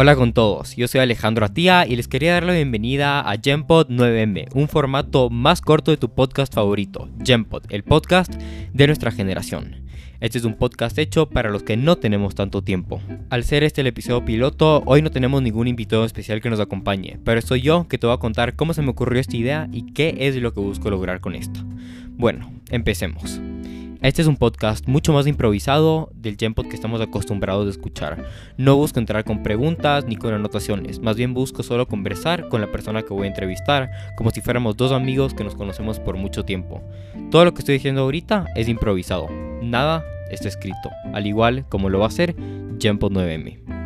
Hola con todos, yo soy Alejandro Atía y les quería dar la bienvenida a Gempod 9M, un formato más corto de tu podcast favorito, Gempod, el podcast de nuestra generación. Este es un podcast hecho para los que no tenemos tanto tiempo. Al ser este el episodio piloto, hoy no tenemos ningún invitado especial que nos acompañe, pero soy yo que te voy a contar cómo se me ocurrió esta idea y qué es lo que busco lograr con esto. Bueno, empecemos. Este es un podcast mucho más improvisado del Genpod que estamos acostumbrados a escuchar. No busco entrar con preguntas ni con anotaciones, más bien busco solo conversar con la persona que voy a entrevistar, como si fuéramos dos amigos que nos conocemos por mucho tiempo. Todo lo que estoy diciendo ahorita es improvisado, nada está escrito, al igual como lo va a hacer Genpod 9M.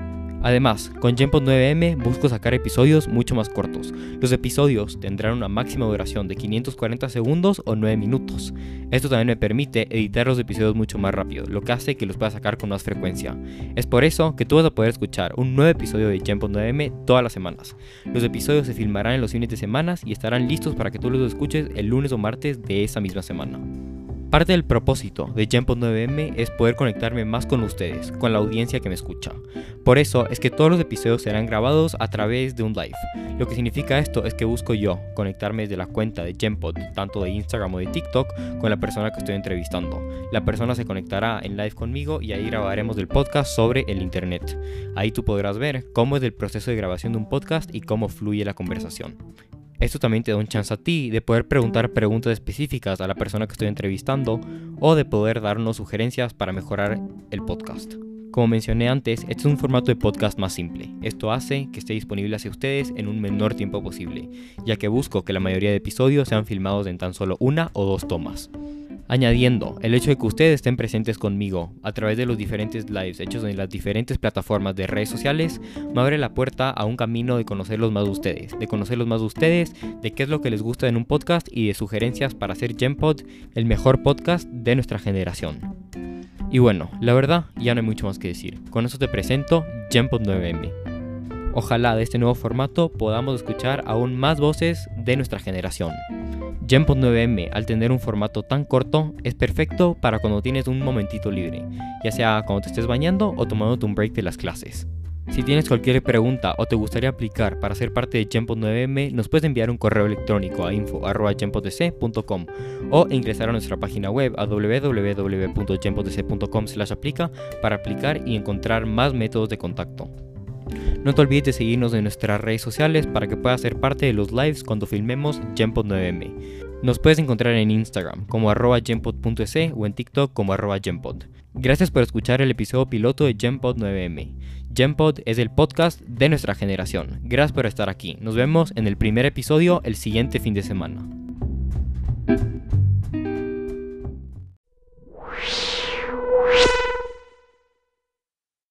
Además, con Genpod 9M busco sacar episodios mucho más cortos. Los episodios tendrán una máxima duración de 540 segundos o 9 minutos. Esto también me permite editar los episodios mucho más rápido, lo que hace que los pueda sacar con más frecuencia. Es por eso que tú vas a poder escuchar un nuevo episodio de Genpod 9M todas las semanas. Los episodios se filmarán en los fines de semana y estarán listos para que tú los escuches el lunes o martes de esa misma semana. Parte del propósito de Jempot 9M es poder conectarme más con ustedes, con la audiencia que me escucha. Por eso es que todos los episodios serán grabados a través de un live. Lo que significa esto es que busco yo conectarme desde la cuenta de Jempot, tanto de Instagram o de TikTok, con la persona que estoy entrevistando. La persona se conectará en live conmigo y ahí grabaremos el podcast sobre el internet. Ahí tú podrás ver cómo es el proceso de grabación de un podcast y cómo fluye la conversación. Esto también te da un chance a ti de poder preguntar preguntas específicas a la persona que estoy entrevistando o de poder darnos sugerencias para mejorar el podcast. Como mencioné antes, este es un formato de podcast más simple. Esto hace que esté disponible hacia ustedes en un menor tiempo posible, ya que busco que la mayoría de episodios sean filmados en tan solo una o dos tomas. Añadiendo, el hecho de que ustedes estén presentes conmigo a través de los diferentes lives hechos en las diferentes plataformas de redes sociales me abre la puerta a un camino de conocerlos más de ustedes, de conocerlos más de ustedes, de qué es lo que les gusta en un podcast y de sugerencias para hacer Gempod el mejor podcast de nuestra generación. Y bueno, la verdad ya no hay mucho más que decir. Con eso te presento Gempod 9M. Ojalá de este nuevo formato podamos escuchar aún más voces de nuestra generación. Genpod 9M, al tener un formato tan corto, es perfecto para cuando tienes un momentito libre, ya sea cuando te estés bañando o tomándote un break de las clases. Si tienes cualquier pregunta o te gustaría aplicar para ser parte de Genpod 9M, nos puedes enviar un correo electrónico a info.genpodc.com o ingresar a nuestra página web a www.genpodc.com aplica para aplicar y encontrar más métodos de contacto. No te olvides de seguirnos en nuestras redes sociales para que puedas ser parte de los lives cuando filmemos Gempod 9M. Nos puedes encontrar en Instagram como arroba gempod.es o en TikTok como arroba gempod. Gracias por escuchar el episodio piloto de Gempod 9M. Gempod es el podcast de nuestra generación. Gracias por estar aquí. Nos vemos en el primer episodio el siguiente fin de semana.